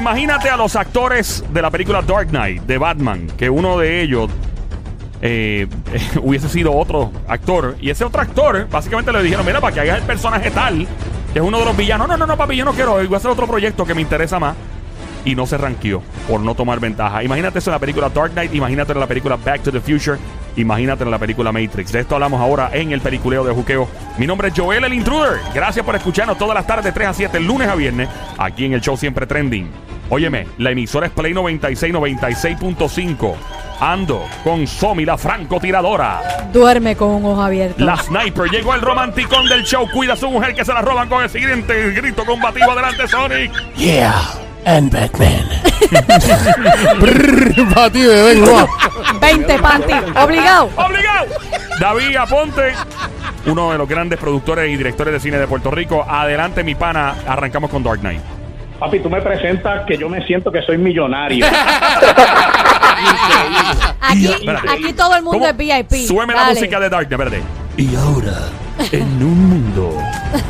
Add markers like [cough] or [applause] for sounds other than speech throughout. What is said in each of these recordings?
Imagínate a los actores de la película Dark Knight de Batman, que uno de ellos eh, [laughs] hubiese sido otro actor. Y ese otro actor, básicamente le dijeron: Mira, para que hagas el personaje tal, que es uno de los villanos. No, no, no, papi, yo no quiero. Voy a hacer otro proyecto que me interesa más. Y no se ranqueó por no tomar ventaja. Imagínate eso en la película Dark Knight, imagínate en la película Back to the Future, imagínate en la película Matrix. De esto hablamos ahora en el peliculeo de Juqueo. Mi nombre es Joel el Intruder. Gracias por escucharnos todas las tardes de 3 a 7, lunes a viernes, aquí en el show Siempre Trending. Óyeme, la emisora es Play 96, 96.5. Ando con Somi, la francotiradora. Duerme con un ojo abierto. La sniper llegó el romanticón del show. Cuida a su mujer que se la roban con el siguiente grito combativo. Adelante, Sonic. Yeah, and Batman. Bati, bebé, no. 20 panty. Obligado. ¡Obligado! David Aponte, uno de los grandes productores y directores de cine de Puerto Rico. Adelante, mi pana. Arrancamos con Dark Knight. Papi, tú me presentas que yo me siento que soy millonario. Aquí, aquí todo el mundo ¿Cómo? es VIP. Súbeme la Dale. música de Dark Knight, verde. Y ahora, en un mundo,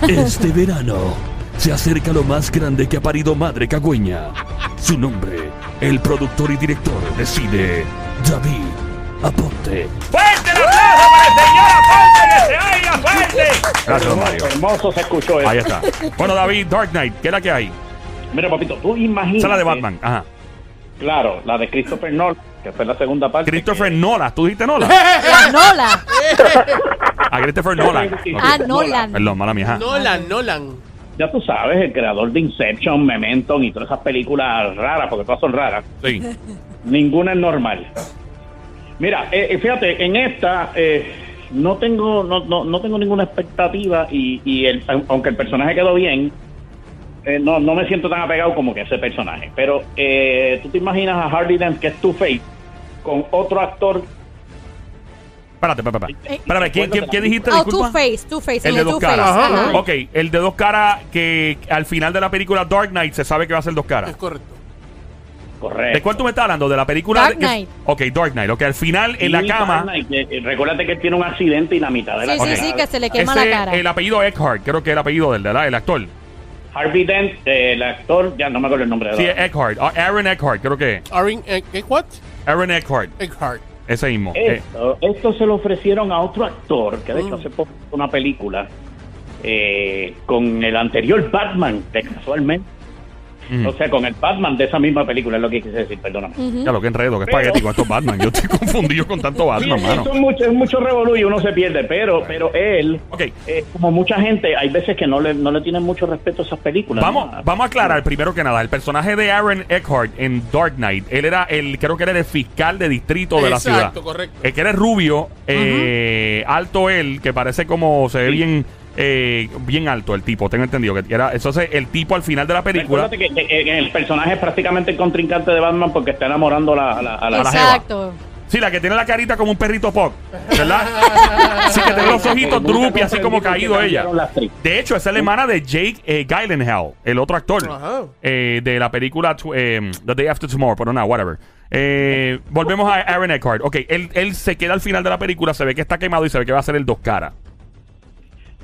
este verano, se acerca lo más grande que ha parido Madre Cagüeña. Su nombre, el productor y director de cine, David Aponte. ¡Fuerte el aplauso para el señor Aponte! ¡Que se oiga fuerte! Gracias, Mario. Hermoso se escuchó eso. Ahí está. Bueno, David, Dark Knight, ¿qué es la que hay? Mira, papito, tú imaginas. Esa es la de Batman. Ajá. Claro, la de Christopher Nolan, que fue la segunda parte. Christopher Nolan. ¿Tú dijiste Nolan? La Nola. [laughs] A Christopher Nolan. Ah, Nolan. Perdón, mala mía. ajá. Nolan, Nolan. Ya tú sabes, el creador de Inception, Memento y todas esas películas raras, porque todas son raras. Sí. [laughs] Ninguna es normal. Mira, eh, eh, fíjate, en esta eh, no tengo no, no, no tengo ninguna expectativa y, y el, aunque el personaje quedó bien, eh, no, no me siento tan apegado como que ese personaje. Pero eh, tú te imaginas a Hardy Dent, que es Two-Face, con otro actor Espérate, espérate, espérate. Espérame, ¿quién, quién, quién dijiste? Oh, Disculpa. Two-Face, Two-Face. El de dos caras. Ajá. Ok, el de dos caras que al final de la película Dark Knight se sabe que va a ser dos caras. Es correcto. correcto. ¿De cuál tú me estás hablando? ¿De la película? Dark que- Knight. Ok, Dark Knight. Ok, al final en la cama. Dark Knight, eh, recuérdate que él tiene un accidente y la mitad de la Sí, sí, cara- sí, que se le quema ese, la cara. El apellido Eckhart, creo que es el apellido del, ¿verdad? El actor. Harvey Dent, eh, el actor, ya no me acuerdo el nombre de Sí. Eckhart. Ah, Aaron Eckhart, creo que es. Aaron, eh. Aaron Eckhart. Eckhart. Ese mismo. Eh, Esto, se lo ofrecieron a otro actor que de hecho Mm. hace poco hizo una película eh, con el anterior Batman, de casualmente. O sea, con el Batman de esa misma película, es lo que quise decir, perdóname. Ya lo que enredo, que espagueti con estos Batman. Yo estoy [laughs] confundido con tanto Sí, Batman, mano. eso es mucho, es mucho revolú y uno se pierde, pero, pero él, Ok. eh, como mucha gente, hay veces que no le, no le tienen mucho respeto a esas películas. Vamos, ¿no? vamos a aclarar primero que nada. El personaje de Aaron Eckhart en Dark Knight, él era el, creo que era el fiscal de distrito de la ciudad. Exacto, correcto. El que era rubio, eh, alto él, que parece como se ve Sí. bien, eh, bien alto el tipo, tengo entendido que era, entonces el tipo al final de la película, Recuérdate que, que- que el personaje es prácticamente el contrincante de Batman porque está enamorando a la, a la, a la- la Exacto. sí, la que tiene la carita como un perrito pop, ¿verdad? [laughs] sí, que tiene los ojitos drupi, así como caído ella. De hecho, esa es la hermana de Jake eh, Gyllenhaal, el otro actor Ajá. eh, de la película eh, The Day After Tomorrow, pero nada, whatever. Eh, volvemos a Aaron Eckhart. Ok, él, él se queda al final de la película, se ve que está quemado y se ve que va a ser el dos caras.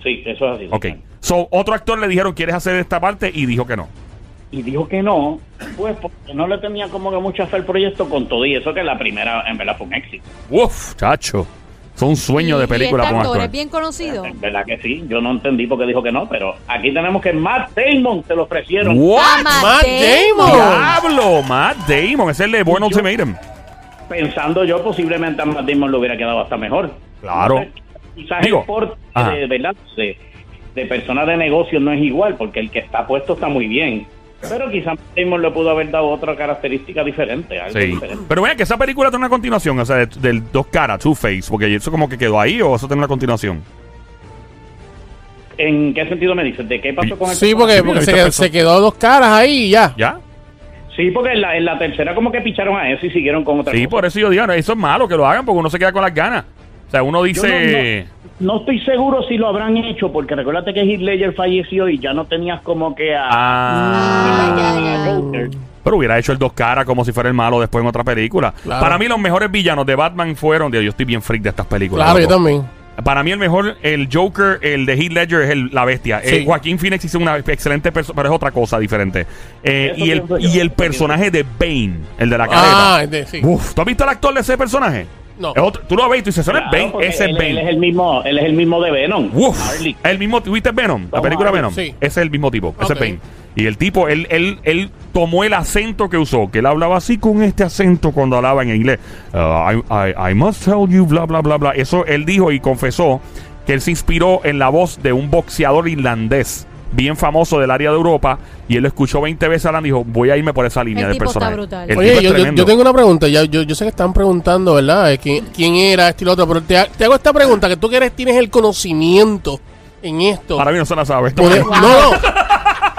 Sí, eso es así. Ok. sí. So, otro actor le dijeron, ¿quieres hacer esta parte? Y dijo que no. y dijo que no, pues porque no le tenía como que mucha fe al proyecto con todo y eso que la primera en verdad fue un éxito. Uf, chacho. Son un sueño de película y este actor actor. es bien conocido. En verdad que sí, yo no entendí por qué dijo que no, pero aquí tenemos que Matt Damon se lo ofrecieron. What? Ah, Matt Matt Damon. Diablo, Matt Damon, es el de Born Ultimatum. Pensando yo posiblemente a Matt Damon le hubiera quedado hasta mejor. Claro. No sé, quizás Digo, el porte ajá. de, ¿verdad? de, de persona de negocio no es igual, porque el que está puesto está muy bien. Pero quizás Damon le pudo haber dado otra característica diferente, algo Sí. diferente. Pero vea que esa película tiene una continuación, o sea, de- del dos caras, Two Face, porque eso como que quedó ahí o eso tiene una continuación. ¿En qué sentido me dices? ¿De qué pasó con el Sí, porque, porque ¿viste se, quedó, se quedó dos caras ahí y ya. ¿Ya? Sí, porque en la, en la tercera como que picharon a eso y siguieron con otra Sí, cosa. por eso yo digo, eso es malo que lo hagan porque uno se queda con las ganas. Uno dice... no, no estoy seguro si lo habrán hecho, porque recuérdate que Heath Ledger falleció y ya no tenías como que a... Ah, a Joker. pero hubiera hecho el dos caras como si fuera el malo después en otra película. Claro. Para mí los mejores villanos de Batman fueron... Dios, yo estoy bien freak de estas películas. Claro, yo también. Para mí el mejor, el Joker, el de Heath Ledger es el- la bestia. Sí. Eh, Joaquín Phoenix hizo una excelente persona, pero es otra cosa diferente. Eh, y, el, y el personaje de Bane, el de la Ah, de- sí. Uf, ¿tú has visto el actor de ese personaje? No. Es otro- tú lo ves y tú dices, "Ese no es Bane, ese es él, él es Bane. el mismo, él es el mismo de Venom. Uf, el mismo, ¿viste Venom? La película Venom. sí. Ese es el mismo tipo, ese es. Bane. Y el tipo, él, él, él tomó el acento que usó, que él hablaba así con este acento cuando hablaba en inglés. Uh, I, I- I must tell you, bla, bla, bla, bla. Eso él dijo y confesó que él se inspiró en la voz de un boxeador irlandés bien famoso del área de Europa y él lo escuchó 20 veces hablando y dijo, voy a irme por esa línea El de tipo está personaje. brutal. El tipo Oye, es yo, yo- tengo una pregunta. Ya, yo, yo sé que están preguntando, ¿verdad? Eh, ¿Quién, quién era este y lo otro? Pero te, ha- te hago esta pregunta: que tú que eres, tienes el conocimiento en esto. Para mí no se la sabe. Poder- Wow. [laughs]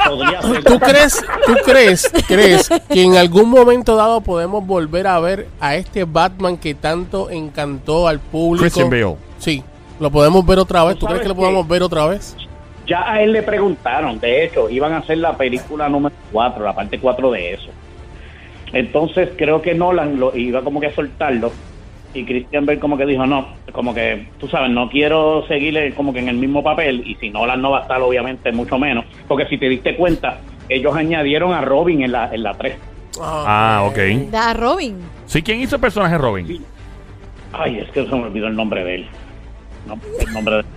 No, no. Podría ser. ¿Tú crees, tú crees, crees que en algún momento dado podemos volver a ver a este Batman que tanto encantó al público? Christian Bale. Sí, lo podemos ver otra vez. ¿Tú ¿Tú crees que lo qué? podemos ver otra vez? Ya a él le preguntaron, de hecho, iban a hacer la película número 4, la parte 4 de eso. Entonces creo que Nolan lo iba como que a soltarlo y Christian Bale como que dijo, no, como que, tú sabes, no quiero seguirle como que en el mismo papel y si Nolan no va a estar obviamente mucho menos, porque si te diste cuenta, ellos añadieron a Robin en la, en la 3. Ah, ok. Da a Robin. Sí, ¿quién hizo el personaje de Robin? Ay, es que se me olvidó el nombre de él. No, el nombre de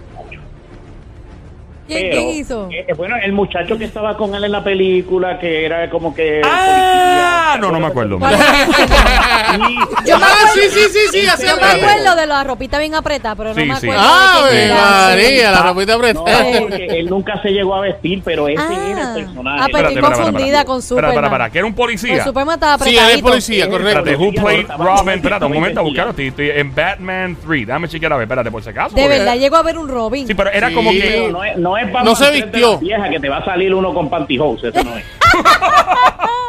¿Quién, Pero, quién hizo? eh, bueno, el muchacho que estaba con él en la película, que era como que... Ah, policía. no, no me acuerdo. ¿Cuál es? Sí, Yo me Ah, acuerdo, sí, sí, sí, [laughs] sí, yo me acuerdo de la ropita bien apretada, pero no Sí, me sí. acuerdo ¡Ah, de quién era. María! La Ah, ropita No, apretada. porque él nunca se llegó a vestir, pero ese Ah. era el personaje. Ah, pero estoy confundida con Espera, espera, Superman. espera, que era un policía. Superman estaba Sí, él apretadito. es policía, correcto. Espérate, who played Robin? Espérate, un momento, estoy en Batman 3. Déjame chequear a ver, espérate, por si acaso. De verdad, llegó a ver un Robin. Sí, pero era Sí. como que. no es, Batman No se 3 de vistió. vieja que te va a salir uno con pantyhose, eso no es. [laughs]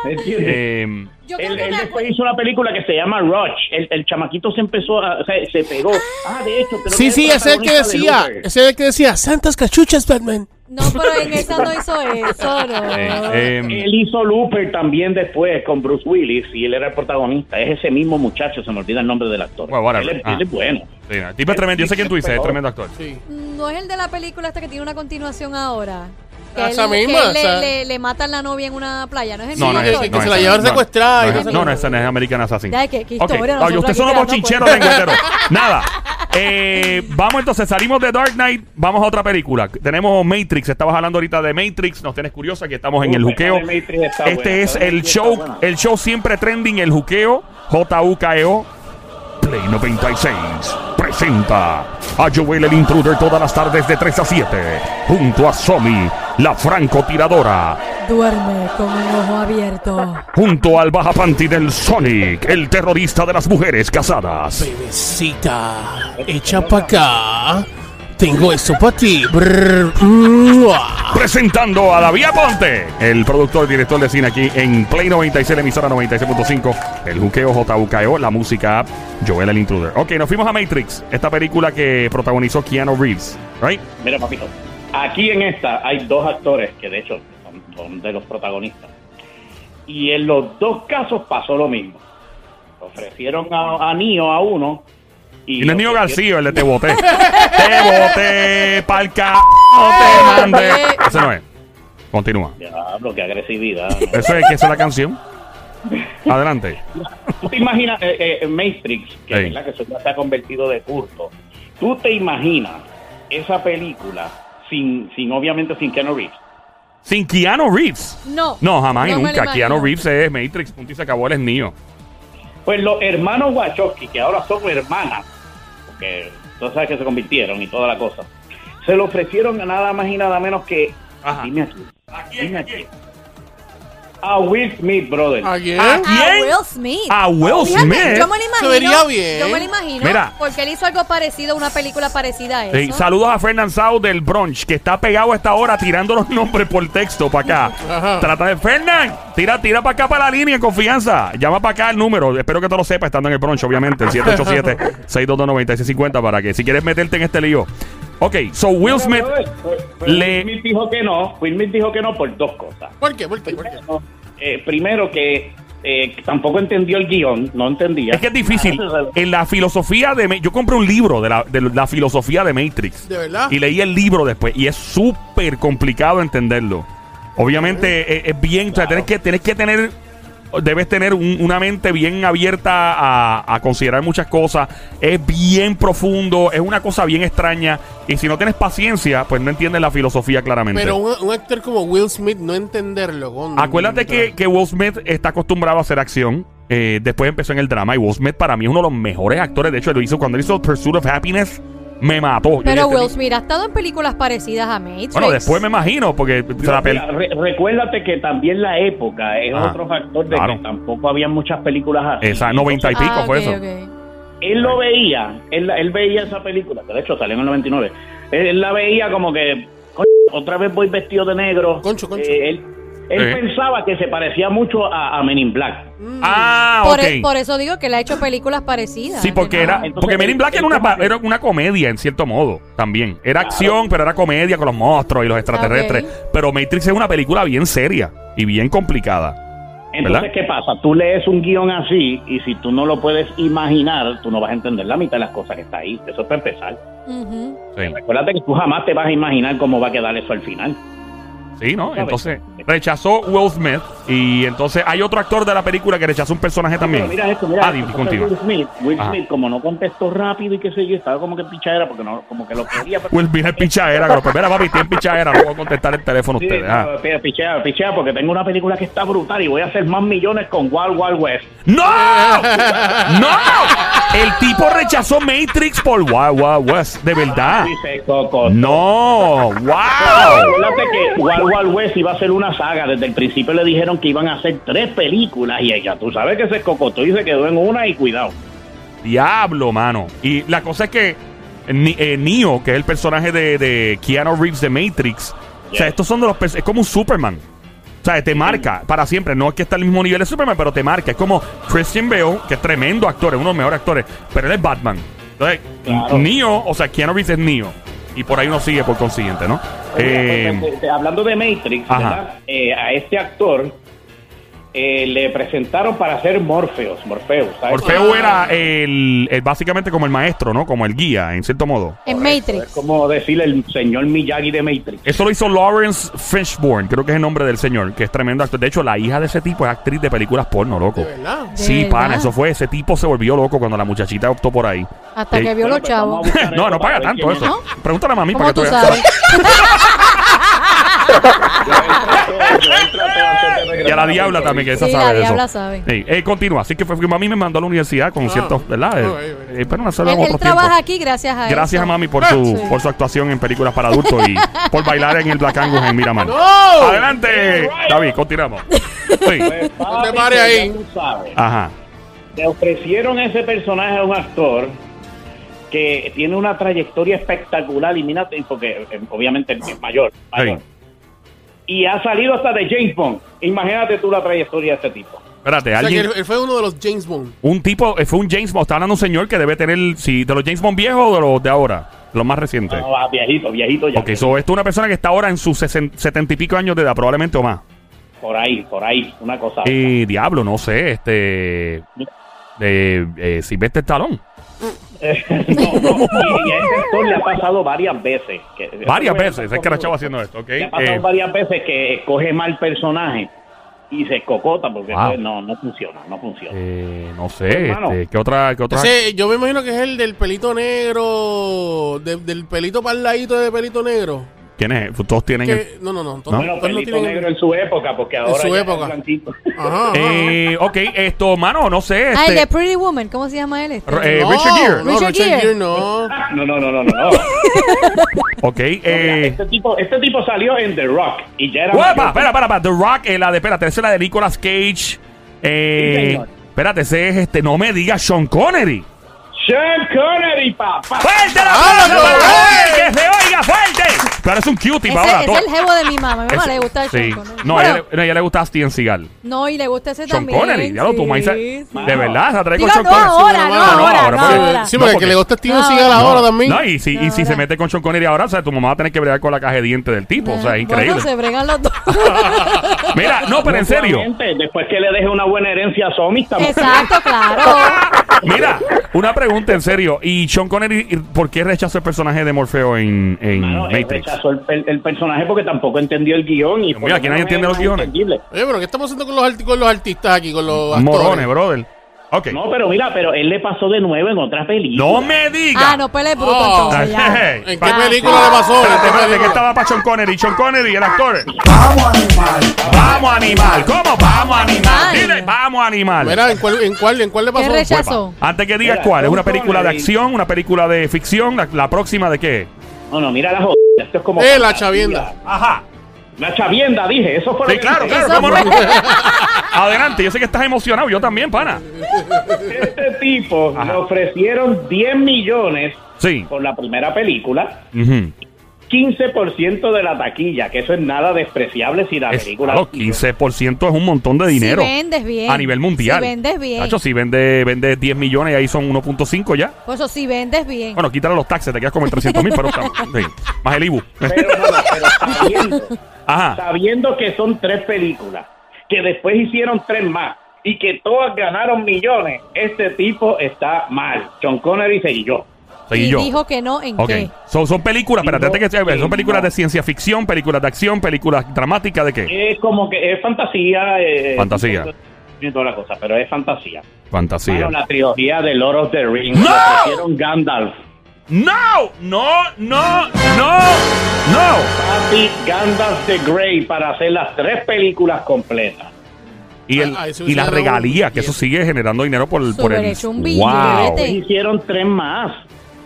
¿Me entiendes? eh, Yo creo Él, él después hizo una película que se llama Rush. El, el chamaquito se empezó a. O sea, se pegó. Ah, de hecho. creo Sí, sí, es ese es el que de decía, Luther. ese es el que decía, Santas cachuchas, Batman. No, pero en esa no hizo eso, no. [laughs] eh, em, Él hizo Looper también después con Bruce Willis y él era el protagonista. Es ese mismo muchacho, se me olvida el nombre del actor. Well, whatever. Él, es, Ah. él es bueno. sí, el tipo es tremendo. Yo sé quién tú dices, es tremendo actor. Sí. No es el de la película esta que tiene una continuación ahora. Que Ah, él- esa que misma, él le, o sea- le, le matan la novia en una playa, ¿no es el No, mismo no es que no se es la No, secuestrada No, no, no, ese no es American Assassin. Ya, qué- qué historia, Ay, nosotros ustedes son unos creando bochincheros [laughs] de. Nada. Eh, vamos entonces, salimos de Dark Knight, vamos a otra película. Tenemos Matrix, estabas hablando ahorita de Matrix, nos tienes curiosa que estamos en el juqueo. esa Este buena, es esa el show, el show siempre trending, el juqueo, J-U-K-E-O. Play 96 presenta a Joel el Intruder todas las tardes de 3 a 7, junto a Somi, la francotiradora, Duerme con un ojo abierto. junto al baja panty del Sonic, el terrorista de las mujeres casadas. Bebecita, echa pa' acá. Tengo esto para ti. Brr. Presentando a David Aponte, el productor y director de cine aquí en Play 96, la emisora 96.5, el juqueo JUKEO, la música Joel el Intruder. Ok, nos fuimos a Matrix, esta película que protagonizó Keanu Reeves, right? Mira, papito. Aquí en esta hay dos actores que de hecho son, son de los protagonistas. Y en los dos casos pasó lo mismo. Ofrecieron a, a Neo a uno. Y no es Nio García, el de Te Boté. [laughs] te boté, palca, no te mandé. Ese no es. Continúa. Diablo, qué agresividad. Eso es que esa es la canción. Adelante. ¿Tú te imaginas eh, eh, Matrix, que, Sí. ¿verdad? que eso ya se ha convertido de culto? ¿Tú te imaginas esa película sin, sin obviamente sin Keanu Reeves? Sin Keanu Reeves. No. No, jamás y No nunca. Keanu Reeves es Matrix, punto y se acabó, él es Neo. Pues los hermanos Wachowski, que ahora son hermanas, porque tú sabes que se convirtieron y toda la cosa, se lo ofrecieron a nada más y nada menos que. Ajá. Dime aquí. Dime aquí. A Will Smith, brother. ¿A quién? ¿A? Will Smith. A Will Fíjate, Smith. Yo me lo imagino. vería bien. Yo me lo imagino. Mira. Porque él hizo algo parecido, una película parecida a eso. Sí, saludos a Fernand Sau del Brunch, que está pegado a esta hora tirando los nombres por texto para acá. Ajá. Trata de Fernand, tira, tira para acá para la línea en confianza. Llama para acá el número. Espero que tú lo sepas estando en el brunch, obviamente. El 787-622-9650 para que si quieres meterte en este lío. Ok, so Will Smith. Le- Will Smith dijo que no. Will Smith dijo que no por dos cosas. ¿Por qué? ¿Por qué? ¿Por qué? Eh, primero que eh, tampoco entendió el guion, no entendía. Es que es difícil. [laughs] En la filosofía de... Yo compré un libro de la, de la filosofía de Matrix. ¿De verdad? Y leí el libro después. Y es súper complicado entenderlo. Obviamente es, es bien... O sea, tienes que, tienes que tener... Debes tener un- una mente bien abierta a, a considerar muchas cosas. Es bien profundo. Es una cosa bien extraña. Y si no tienes paciencia, pues no entiendes la filosofía claramente. Pero un, un actor como Will Smith no entenderlo. Con, Acuérdate que, que Will Smith está acostumbrado a hacer acción. Eh, después empezó en el drama. Y Will Smith para mí es uno de los mejores actores. De hecho, lo hizo cuando él hizo Pursuit of Happiness. Me mató. Yo Pero dije, Will Smith ha estado en películas parecidas a Matrix. Bueno, después me imagino, porque se la Mira, re- recuérdate que también la época es Ajá, otro factor de claro. que tampoco había muchas películas así. Esa 90 y pico Ah, fue ok, eso. ok. Él lo veía, él, él veía esa película, que de hecho salió en el 99. Él, él la veía como que, "Coño, otra vez voy vestido de negro. Concho, concho. Eh, él él Sí. pensaba que se parecía mucho a, a Men in Black. Ah, Por, ok. e- por eso digo que le ha hecho películas parecidas. Sí, porque era. Entonces, Porque Men in Black él era una, era comedia, en cierto modo, también. Era acción, pero era comedia con los monstruos y los extraterrestres. Ok. Pero Matrix es una película bien seria y bien complicada. Entonces, ¿Verdad? ¿qué pasa? Tú lees un guion así y si tú no lo puedes imaginar, tú no vas a entender la mitad de las cosas que está ahí. Eso es para empezar. Ujú. Sí, Recuérdate que tú jamás te vas a imaginar cómo va a quedar eso al final. Sí ¿no? Entonces, rechazó Will Smith. Y entonces hay otro actor de la película que rechazó un personaje también. Pero mira esto, mira Ah, esto. continúa. Will Smith, Will Ajá. Smith, como no contestó rápido y qué sé yo, estaba como que pichadera porque no, como que lo quería. pero- Will Smith es pichadera. lo primero, papi, tiene pichadera. No voy a contestar el teléfono a ustedes. ah. no, pichea, pichea, porque tengo una película que está brutal y voy a hacer más millones con Wild Wild West. ¡No! ¡No! El tipo rechazó Matrix por Wild Wild West. De verdad. Dice Coco. ¡No! ¡Wow! Acuérdate que Wild Wild West iba a ser una saga. Desde el principio le dijeron que iban a hacer tres películas y ella, tú sabes que se cocotó y se quedó en una y cuidado. Diablo, mano. Y la cosa es que Ni- eh, Neo, que es el personaje de, de Keanu Reeves de Matrix, o sea, estos son de los... Es como un Superman. O sea, te marca para siempre. No es que está al mismo nivel de Superman, pero te marca. Es como Christian Bale, que es tremendo actor, es uno de los mejores actores, pero él es Batman. Entonces, Claro. Neo, o sea, Keanu Reeves es Neo. Y por ahí uno sigue por consiguiente, ¿no? Oye, Eh, pues, eh, hablando de Matrix. Eh, a este actor eh, le presentaron para hacer Morpheus. Morpheus, ¿sabes? Orfeo era el, el- básicamente como el maestro, ¿no? Como el guía, en cierto modo. En Es Matrix. como decirle el señor Miyagi de Matrix. Eso lo hizo Lawrence Fishburne, creo que es el nombre del señor, que es tremendo actor. De hecho, la hija de ese tipo es actriz de películas porno, loco. ¿De verdad? ¿De Sí, verdad? pana, eso fue. Ese tipo se volvió loco cuando la muchachita optó por ahí. Hasta Eh, que vio Bueno, los pues vamos chavos. a buscar [laughs] no, eso no para paga ver tanto quién eso. es. Pregúntale a mami ¿Cómo para que tú tú veas. sabes? [laughs] Y a la diabla también, que esa Sí, sabe la de eso. diabla sabe. Sí, eh, continúa. Así que fue que mami me mandó a la universidad con Ah. ciertos, ¿verdad? Eh, eh, pero no se lo Él, él trabaja aquí gracias a Gracias eso. a mami por su, Sí. por su actuación en películas para adultos y [laughs] por bailar en el Black Angus en Miramar. ¡No! Adelante, David, continuamos. Sí. Pues, [laughs] papi, te ahí. ya tú sabes. Ajá. Le ofrecieron ese personaje a un actor que tiene una trayectoria espectacular y mira, porque eh, obviamente es mayor, mayor. Sí. Y ha salido hasta de James Bond. Imagínate tú la trayectoria de este tipo. Espérate, O sea, que alguien. él, él fue uno de los James Bond. Un tipo, eh, fue un James Bond. Está hablando un señor que debe tener, si de los James Bond viejos o de los de ahora, de los más recientes. No, viejito, viejito ya. Ok, so esto es una persona que está ahora en sus setenta y pico años de edad, probablemente o más. Por ahí, por ahí, una cosa. Y diablo, no sé, este. De eh, Sylvester Stallone. No, no, y, a ese actor le ha pasado varias veces. Que, Varias veces, es que era chavo haciendo esto, ¿ok? Le ha pasado Eh, varias veces que escoge mal personaje y se cocota porque Wow. pues, no, no funciona, no funciona. eh, no sé, Hermano. este, ¿qué otra? Qué otra? Ese, yo me imagino que es el del pelito negro, de- del pelito para el ladito de pelito negro. ¿Quién es? Todos tienen. el- no, no, no. todos- ¿No? Bueno, todos no pelito tienen- negro en su época, porque ahora su ya es época. blanquito. [laughs] Ajá, ajá. Eh, ok, esto, mano, no sé. Ah, el Este, de Pretty Woman. ¿Cómo se llama él? Este? Eh, no, Richard Gere. No, Richard Richard Gere. Gere no. [laughs] No, no, no, no, no. no. [laughs] ok, Mira, eh. este, tipo, este tipo salió en The Rock y ya era. ¡Uepa! mayor. Espera, espera, espera. The Rock, eh, la de, espérate, esa es la de Nicolas Cage. Eh, espérate, ese es este, no me digas Sean Connery. Sean Connery, papá. ¡Fuerte la él! ¡Que se oiga fuerte! Pero es un cutie Ese, ahora. ese todo- es el jevo de mi mamá. A mi mamá le gusta el sí. Sean Connery. No, a Bueno, ella, le- a ella le gusta Steven Seagal. no, y le gusta ese Sean también. Connery. Ya lo tu maíz. sí, sí. De verdad, se atrae con Digo, Sean no Connery. ahora, Sí, no no, no, ahora, ahora, no porque- ahora. Sí, No, porque porque- que le gusta Steven No, Seagal no. ahora también. No, y si, y No, si se mete con Sean Connery ahora, o sea, tu mamá va a tener que bregar con la caja de dientes del tipo. O sea, es increíble. Bueno, se bregan los dos. [laughs] Mira, no, pero en serio. Después que le deje una buena herencia a Somi, estamos Exacto, claro. [laughs] Mira, una pregunta en serio. ¿Y Sean Connery, por qué rechazó el personaje de Morfeo en, en Mano, él Matrix? Rechazó el, el- el personaje porque tampoco entendió el guion. Y Mira, aquí nadie entiende los guiones. Oye, pero ¿qué estamos haciendo con los, arti- con los artistas aquí, con los actores? Morones, brother. Ok. No, pero mira, pero él le pasó de nuevo en otra película. No me digas. Ah, no, pues él es bruto Oh. entonces ya. [laughs] Hey, ¿En qué pa- película le pasó? ¿En Espérate, espérate, que estaba para Sean Connery. Sean Connery, el actor. Vamos animal. Vamos animal. ¿Cómo? Vamos animal. Dile, vamos animal. Mira, ¿en cuál, en cuál, en cuál le ¿Qué pasó? rechazó? Antes que digas Mira, cuál, ¿es Sean una película de Connery. acción, una película de ficción? ¿La, la próxima de qué? No, no, mira la jodida. Esto es como. Eh, la chavienda. Ajá. La chavienda, dije. Eso fue lo que claro, dije. claro, cómo no. [laughs] Adelante, yo sé que estás emocionado, yo también, pana. Este tipo Ajá. le ofrecieron 10 millones Sí. por la primera película. Ujú. 15% de la taquilla, que eso es nada despreciable si la Es- película. claro, 15% es un montón de dinero. Si vendes bien. A nivel mundial. Si vendes bien. Tacho, si vende, vende 10 millones y ahí son 1.5 ya. Por eso, si vendes bien. Bueno, quítale los taxes, te quedas como en 300 mil, pero [laughs] sí, más el IBU. Pero, no, no, pero sabiendo, [laughs] Ajá. sabiendo que son tres películas, que después hicieron tres más y que todas ganaron millones, este tipo está mal. John Connery seguí yo. Seguí y yo. dijo que no, ¿en Ok. qué? So- son películas, espérate, antes que que son películas no. de ciencia ficción, películas de acción, películas dramáticas, ¿de qué? Es como que es fantasía. eh, Fantasía. Y toda la cosa, pero es fantasía. Fantasía. Mano, la trilogía de Lord of the Rings. ¡No! le ofrecieron Gandalf. No, no, no, no, no. Papi Gandalf the Grey para hacer las tres películas completas. Y, el, Ah, eso y la hicieron regalía, un- que eso sigue generando dinero por, el- por Súper el... hecho un wow. billete. Pues hicieron tres más.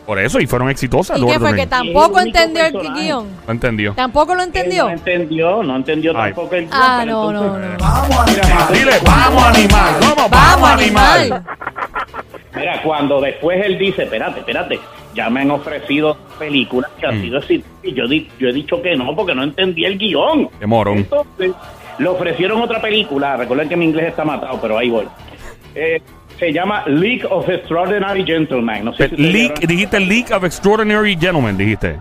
Por eso, y fueron exitosas. ¿Y qué fue? ¿Que tampoco El entendió el guion? No entendió. ¿Tampoco lo Él entendió? No entendió, no entendió Ay. tampoco el Ah, pero no, no, entonces- no. Dile, vamos animal. ¿Cómo? Vamos, animal. Mira, cuando después él dice, espérate, espérate, ya me han ofrecido películas que han Mm. sido exitosas y yo, di- yo he dicho que no porque no entendí el guion. Qué morón. Entonces, le ofrecieron otra película, recuerden que mi inglés está matado, pero ahí voy. Eh, se llama League of Extraordinary Gentlemen. No sé si League, dijiste League of Extraordinary Gentlemen, dijiste.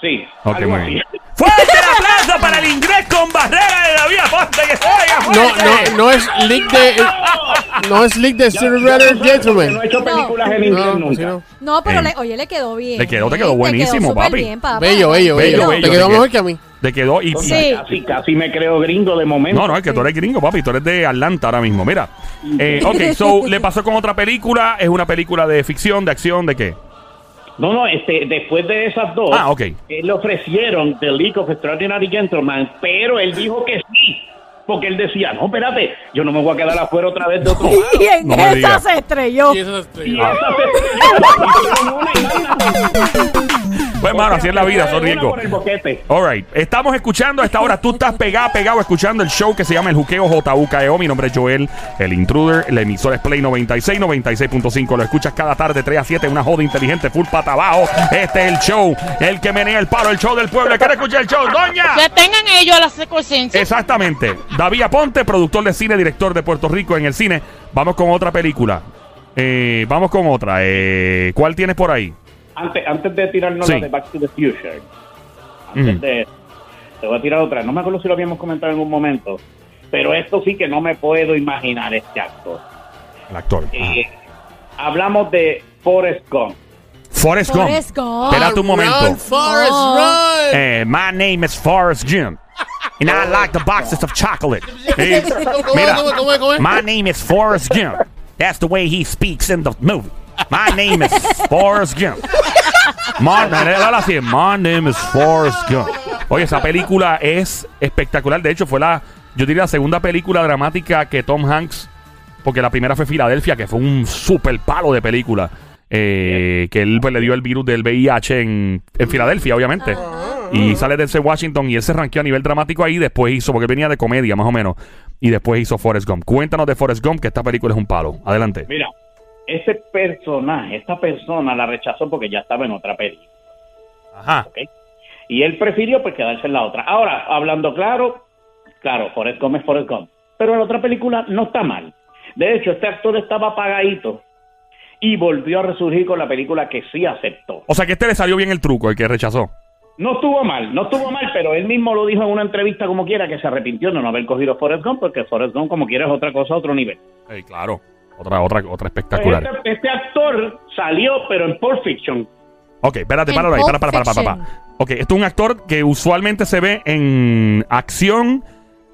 Sí, Ok, muy bien. ¡Fuerte el aplauso para el inglés con barrera de David Aponte que se oiga No, no, no es League de... No es League de sabes, Gentlemen. No he hecho No. películas en inglés No, nunca. no. No, pero Eh. le, oye, le quedó bien. Le quedó, te quedó buenísimo, súper papi. bien, papá. Bello, bello, bello. Bello, bello, Te quedó mejor que a mí. Te quedó y... Sí. Casi, casi me creo gringo de momento. No, no, es que tú eres gringo, papi. Tú eres de Atlanta ahora mismo. Mira. Eh, ok, so, [laughs] le pasó con otra película. ¿Es una película de ficción, de acción, de qué? No, no, este, después de esas dos, Ah, ok. él le ofrecieron The League of Extraordinary Gentlemen, pero él dijo que sí, porque él decía, no, espérate, yo no me voy a quedar afuera otra vez de otro [laughs] lado. Y en No esa se estrelló. Y esa Y estrella. esa se- [laughs] nada. Pues, mano, así es la vida, son boquete. Alright, estamos escuchando a esta hora. Tú estás pegado, pegado, escuchando el show que se llama El Juqueo JUKEO. Mi nombre es Joel, el intruder. La emisora es Play 96, 96.5. Lo escuchas cada tarde, 3 a 7. Una joda inteligente, full pata abajo. Este es el show, el que menea el palo, el show del pueblo. ¿Quiere escuchar el show? ¡Doña! Que tengan ellos a la secuencia. Exactamente. David Aponte, productor de cine, director de Puerto Rico en el cine. Vamos con otra película. Eh, vamos con otra. Eh, ¿Cuál tienes por ahí? Antes, antes de tirarnos Sí. la de Back to the Future, antes Ujú. de, te voy a tirar otra. No me acuerdo si lo habíamos comentado en algún momento, pero esto sí que no me puedo imaginar este actor. El actor. Eh, hablamos de Forrest Gump. Forrest Gump. Forrest Gump. Espérate un momento. Run, Forrest, No. run. Eh, my name is Forrest Gump. And I like the boxes of chocolate. [laughs] Eh, ¿Cómo, mira, my name is Forrest Gump. That's the way he speaks in the movie. My name is Forrest Gump. My, my name is Forrest Gump. Oye, esa película es espectacular. De hecho, fue la, yo diría, la segunda película dramática que Tom Hanks, porque la primera fue Filadelfia, que fue un super palo de película. eh, que él pues, le dio el virus del VIH en, en Filadelfia, obviamente. Y sale de ese Washington y él se ranqueó a nivel dramático ahí. Después hizo, porque él venía de comedia más o menos. Y después hizo Forrest Gump. Cuéntanos de Forrest Gump, que esta película es un palo. Adelante. Mira, ese personaje, esta persona la rechazó porque ya estaba en otra película. Ajá. ¿ok? Y él prefirió pues quedarse en la otra. Ahora, hablando claro, claro, Forrest Gump es Forrest Gump. Pero en la otra película no está mal. De hecho, este actor estaba apagadito y volvió a resurgir con la película que sí aceptó. O sea que este le salió bien el truco, el que rechazó. No estuvo mal, no estuvo mal, pero él mismo lo dijo en una entrevista como quiera que se arrepintió de no haber cogido Forrest Gump porque Forrest Gump como quiera es otra cosa, otro nivel. Sí, claro. Otra, otra, otra Pues espectacular. este, este actor salió, pero en Pulp Fiction. Ok, espérate, páralo ahí. Para, para, para, para, para. Ok, esto es un actor que usualmente se ve en acción,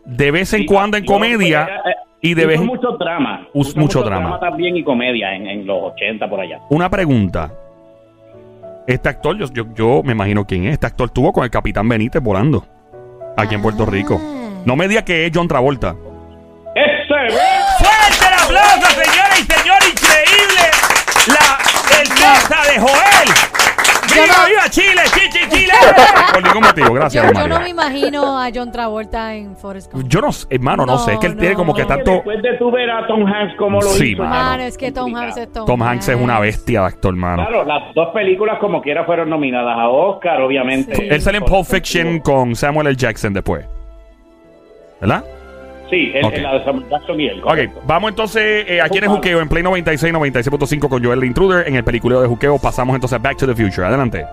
de vez en Sí, cuando en comedia pues, eh, y de vez en mucho drama. Mucho drama. también y comedia en, en los 80 por allá. Una pregunta. Este actor, yo, yo, yo me imagino quién es. Este actor estuvo con el Capitán Benítez volando aquí en Puerto Ah. Rico. No me diga que es John Travolta. ¡Ese! ¡Fuerte el aplauso, señores y señores! ¡Increíble! La hermosa de Joel. Yo ¡Viva, no- viva Chile! ¡Chichi, [laughs] Chile! Por ningún motivo, Yo, gracias, yo Mario. no me imagino a John Travolta en Forrest Gump. Yo no sé, hermano, no, No, sé. Es que él no. tiene como que tanto. Después de tu ver a Tom Hanks como lo Sí, hizo. mano. Mano, es que Tom Hanks es Tom, Tom Hanks es una bestia de actor, mano. Claro, las dos películas como quiera fueron nominadas a Oscar, obviamente. Sí. Él sale en Pulp Fiction con Samuel L. Jackson después. ¿Verdad? Sí, el, la de Samuel Jackson y él. Ok, vamos entonces eh, aquí en el Juqueo, en Play 96, 96.5 con Joel the Intruder. En el peliculeo de Juqueo pasamos entonces a Back to the Future. Adelante.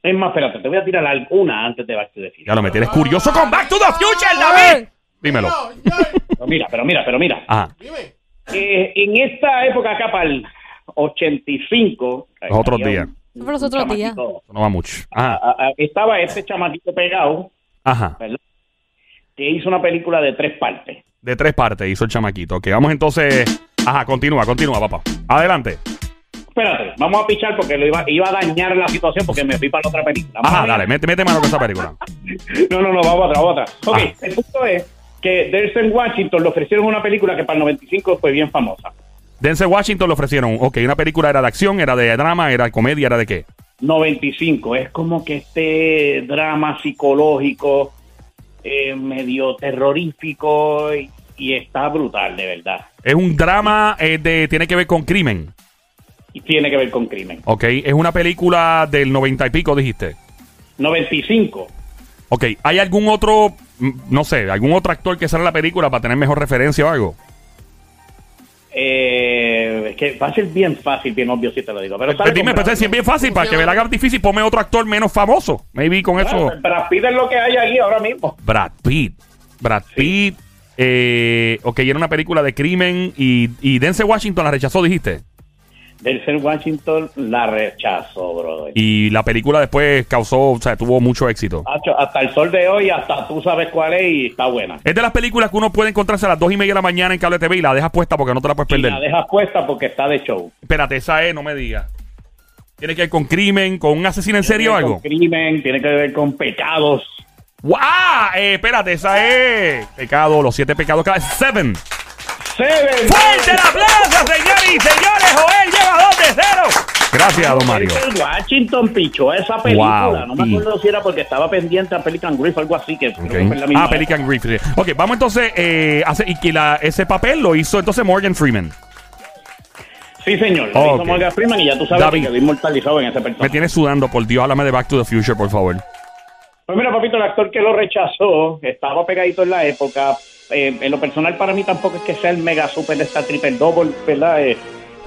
Es más, espérate, te voy a tirar alguna antes de Back to the Future. Ya lo metí, eres curioso con Back to the Future, David. Dímelo. Pero mira, pero mira, pero mira. Ajá. Dime. Eh, en esta época acá para el 85... Los otros días. los otros días. No va mucho. Ah, Ajá. estaba este chamaquito pegado, Ajá. ¿verdad? Que hizo una película de tres partes. De tres partes hizo el chamaquito. Ok, vamos entonces. Ajá, continúa, continúa, papá. Adelante. Espérate, vamos a pichar porque lo iba, iba a dañar la situación porque me fui para la otra película. Ajá, Vamos dale, mete, mete mano con esa película. [laughs] No, no, no, vamos a otra, vamos a otra. Ok, Ah. el punto es que Denzel Washington le ofrecieron una película que para el 95 fue bien famosa. Denzel Washington le ofrecieron. Ok, una película era de acción, era de drama, era de comedia, era de qué. 95, es como que este drama psicológico, eh, medio terrorífico y, y está brutal, de verdad. Es un drama eh, de. tiene que ver con crimen. Y tiene que ver con crimen. Ok, es una película del noventa y pico, dijiste. 95. Ok, ¿hay algún otro, mm, no sé, algún otro actor que sale en la película para tener mejor referencia o algo? Eh, es que va a ser bien fácil, bien obvio si te lo digo. Pero Pues dime, pues si es bien fácil, para que me la haga difícil, ponme otro actor menos famoso. Maybe con eso. Brad- Brad Pitt es lo que hay aquí ahora mismo. Brad Pitt. Brad Pitt. Eh, ok, era una película de crimen y, y Denzel Washington la rechazó, dijiste. Denzel Washington la rechazó, brother. Y la película después causó, o sea, tuvo mucho éxito. Hasta el sol de hoy, hasta tú sabes cuál es y está buena. Es de las películas que uno puede encontrarse a las dos y media de la mañana en cable TV y la dejas puesta porque no te la puedes Y la perder. dejas puesta porque está de show. Espérate, esa es, no me digas. Tiene que ver con crimen, con un asesino en serio o algo. con crimen, tiene que ver con pecados. ¡Wow! Eh, espérate, esa es. Pecado, los siete pecados. cada- Seven. Seven. ¡Fuerte el aplauso, señores y señores! Joel lleva 2 de 0. Gracias, don Mario. Washington pichó esa película. Wow, no me y- acuerdo si era porque estaba pendiente a Pelican Griff o algo así. Que creo Ok. que fue en la misma Ah, Pelican Grief. sí. Ok, vamos entonces. Eh, hace, y que la, ese papel lo hizo entonces Morgan Freeman. Sí, señor. Lo Oh, hizo. Morgan Freeman y ya tú sabes David. que quedó inmortalizado en ese Me personaje. tiene sudando, por Dios. Háblame de Back to the Future, por favor. Pues mira, papito, el actor que lo rechazó estaba pegadito en la época. Eh, en lo personal, para mí tampoco es que sea el mega super de esta triple double, ¿verdad? Eh,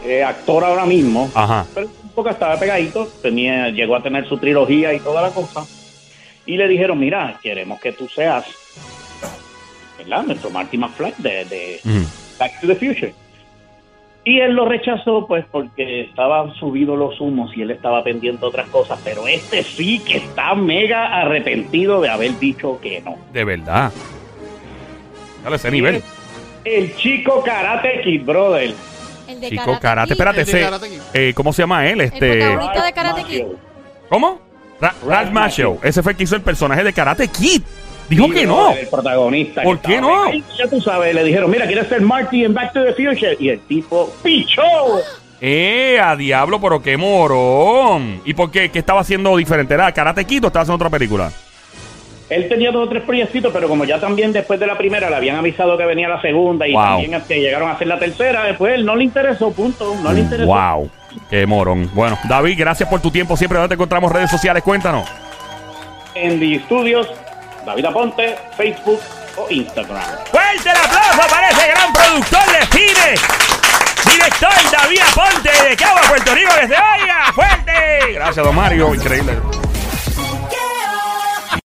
eh, actor ahora mismo. Ajá. Pero un poco estaba pegadito, tenía, llegó a tener su trilogía y toda la cosa. Y le dijeron, mira, queremos que tú seas, ¿verdad? Nuestro Marty McFly de. Back to the Future. Y él lo rechazó, pues, porque estaban subidos los humos y él estaba pendiente de otras cosas. Pero este sí que está mega arrepentido de haber dicho que no. De verdad. Dale ese nivel. El chico Karate Kid, brother. El de Chico, karate. Kid. Espérate, El de ese. Karate Kid. eh, ¿Cómo se llama él? Este. protagonista. ¿Ahorita de Karate Kid? ¿Cómo? Ra- Ralph Macchio. Ese fue el que hizo el personaje de Karate Kid. Dijo Sí, que no. El protagonista. ¿Por que qué estaba no? Ya tú sabes, le dijeron, mira, ¿quieres ser Marty en Back to the Future? Y el tipo, ¡pichó! Eh, a diablo, pero qué morón. ¿Y por qué? ¿Qué estaba haciendo diferente? ¿Era Karate Kid o estaba haciendo otra película? Él tenía dos o tres proyectitos, pero como ya también después de la primera le habían avisado que venía la segunda y Wow. también este, llegaron a hacer la tercera, después él no le interesó, punto, no le interesó. Wow. Qué morón. Bueno, David, gracias por tu tiempo. Siempre donde te encontramos redes sociales, cuéntanos. ND Studios, David Aponte, Facebook o Instagram. Fuerte el aplauso para ese gran productor de cine. Director David Aponte de Cabo, Puerto Rico, que se. Fuerte. Gracias, don Mario. Increíble.